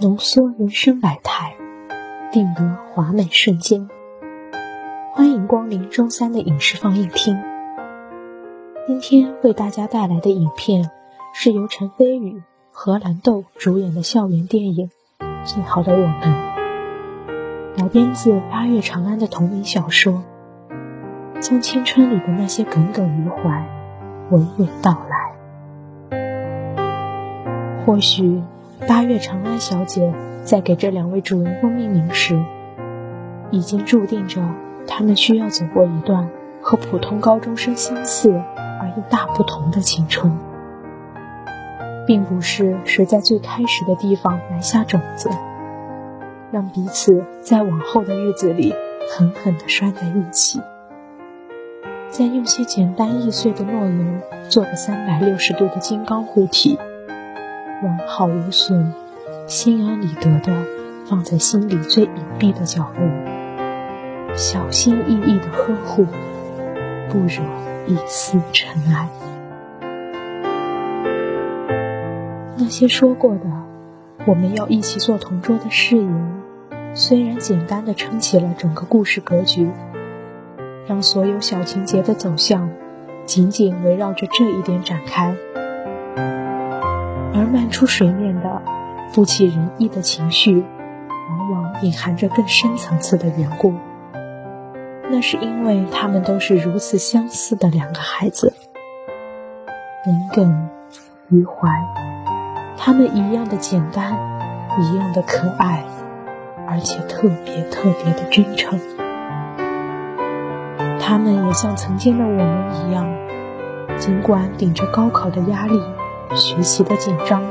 浓缩人生百态，定格华美瞬间。欢迎光临周三的影视放映厅。今天为大家带来的影片是由陈飞宇、荷兰豆主演的校园电影《最好的我们》，改编自八月长安的同名小说，将青春里的那些耿耿于怀娓娓道来。或许。八月长安小姐在给这两位主人公命名时，已经注定着他们需要走过一段和普通高中生相似而又大不同的青春，并不是谁在最开始的地方埋下种子，让彼此在往后的日子里狠狠地拴在一起，再用些简单易碎的诺言做个三百六十度的金刚护体。完好无损，心安理得的放在心里最隐蔽的角落，小心翼翼的呵护，不惹一丝尘埃。那些说过的我们要一起做同桌的誓言，虽然简单的撑起了整个故事格局，让所有小情节的走向紧紧围绕着这一点展开。而漫出水面的不起人意的情绪，往往隐含着更深层次的缘故。那是因为他们都是如此相似的两个孩子，耿耿于怀。他们一样的简单，一样的可爱，而且特别特别的真诚。他们也像曾经的我们一样，尽管顶着高考的压力。学习的紧张，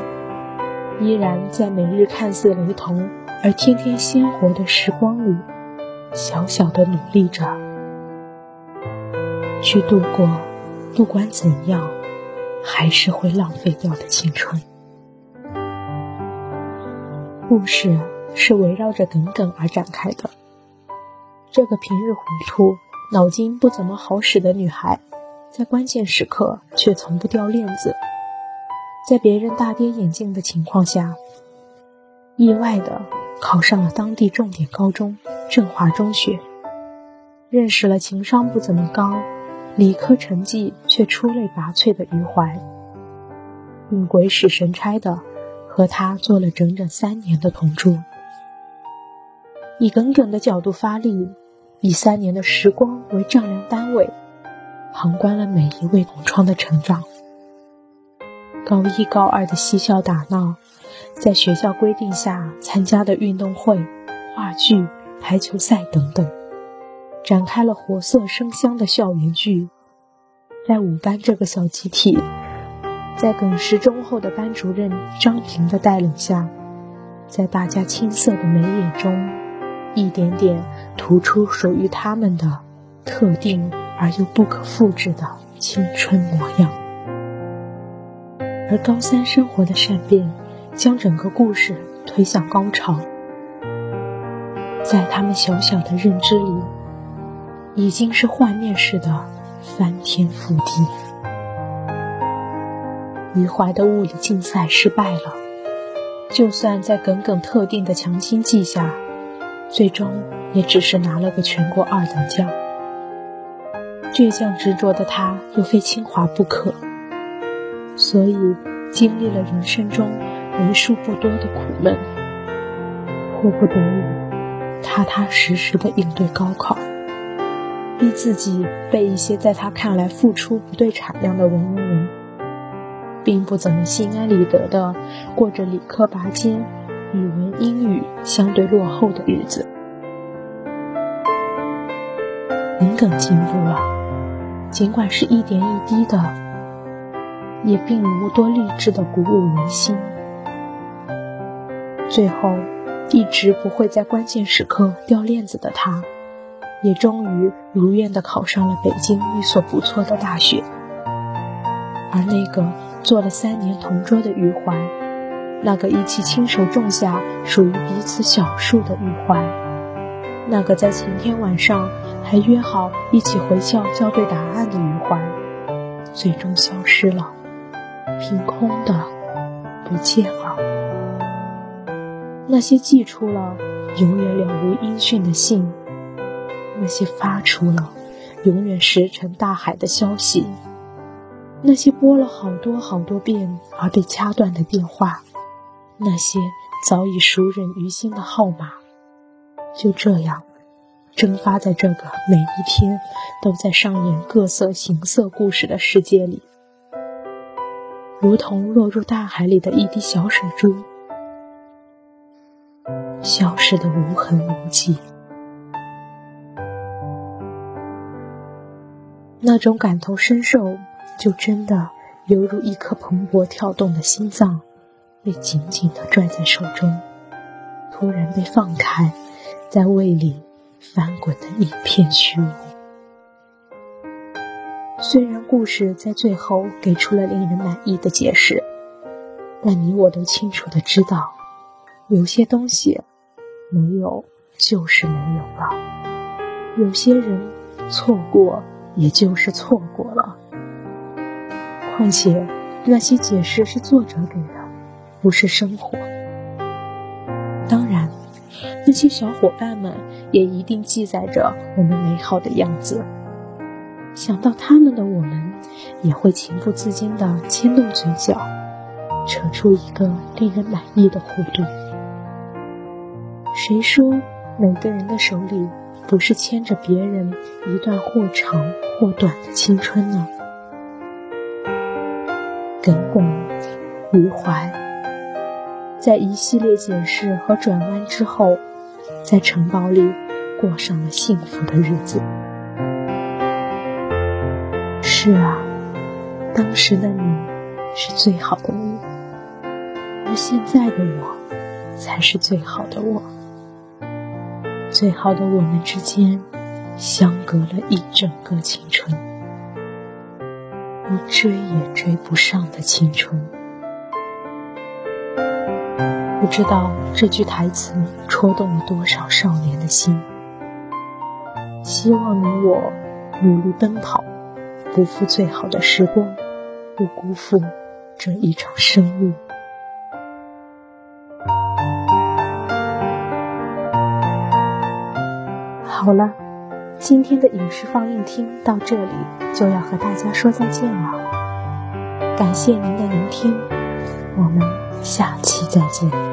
依然在每日看似雷同而天天鲜活的时光里，小小的努力着，去度过不管怎样还是会浪费掉的青春。故事是围绕着耿耿而展开的。这个平日糊涂、脑筋不怎么好使的女孩，在关键时刻却从不掉链子。在别人大跌眼镜的情况下，意外的考上了当地重点高中振华中学，认识了情商不怎么高、理科成绩却出类拔萃的余淮，并鬼使神差的和他做了整整三年的同桌，以耿耿的角度发力，以三年的时光为丈量单位，旁观了每一位同窗的成长。高一、高二的嬉笑打闹，在学校规定下参加的运动会、话剧、排球赛等等，展开了活色生香的校园剧。在五班这个小集体，在耿实忠厚的班主任张平的带领下，在大家青涩的眉眼中，一点点涂出属于他们的特定而又不可复制的青春模样。而高三生活的善变，将整个故事推向高潮。在他们小小的认知里，已经是幻灭似的翻天覆地。余淮的物理竞赛失败了，就算在耿耿特定的强心剂下，最终也只是拿了个全国二等奖。倔强执着的他，又非清华不可。所以，经历了人生中为数不多的苦闷，迫不得已，踏踏实实的应对高考，逼自己背一些在他看来付出不对产量的文言文，并不怎么心安理得的过着理科拔尖、语文英语相对落后的日子。耿耿进步了，尽管是一点一滴的。也并无多励志的鼓舞人心。最后，一直不会在关键时刻掉链子的他，也终于如愿的考上了北京一所不错的大学。而那个做了三年同桌的余淮，那个一起亲手种下属于彼此小树的余淮，那个在前天晚上还约好一起回校校对答案的余淮，最终消失了，凭空的不见了。那些寄出了永远了无音讯的信，那些发出了永远石沉大海的消息，那些拨了好多好多遍而被掐断的电话，那些早已熟稔于心的号码，就这样。蒸发在这个每一天都在上演各色形色故事的世界里，如同落入大海里的一滴小水珠，消失的无痕无迹。那种感同身受，就真的犹如一颗蓬勃跳动的心脏，被紧紧地拽在手中，突然被放开，在胃里。翻滚的一片虚无。虽然故事在最后给出了令人满意的解释，但你我都清楚的知道，有些东西没有就是没有了，有些人错过也就是错过了。况且那些解释是作者给的，不是生活。当然。那些小伙伴们也一定记载着我们美好的样子。想到他们的我们，也会情不自禁地牵动嘴角，扯出一个令人满意的弧度。谁说每个人的手里不是牵着别人一段或长或短的青春呢？耿耿于怀。在一系列解释和转弯之后，在城堡里过上了幸福的日子。是啊，当时的你是最好的你，而现在的我才是最好的我。最好的我们之间相隔了一整个青春，我追也追不上的青春。不知道这句台词戳动了多少少年的心。希望你我努力奔跑，不负最好的时光，不辜负这一场生命。好了，今天的影视放映厅到这里就要和大家说再见了。感谢您的聆听，我们下期再见。